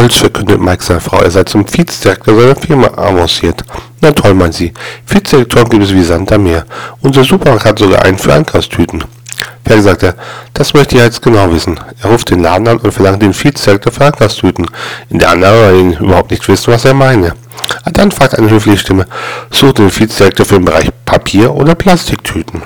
Stolz verkündet Mike seiner Frau, er sei zum Vizedirektor seiner Firma avanciert. Na toll, meint sie. Vizedirektoren gibt es wie Sand am Meer. Unser Supermarkt hat sogar einen für Einkaufstüten. Fertig sagt er, das möchte ich jetzt genau wissen. Er ruft den Laden an und verlangt den Vizedirektor für Einkaufstüten. In der anderen, weil ihn überhaupt nicht wissen, was er meine. Ah, dann fragt eine höfliche Stimme, sucht den Vizedirektor für den Bereich Papier oder Plastiktüten.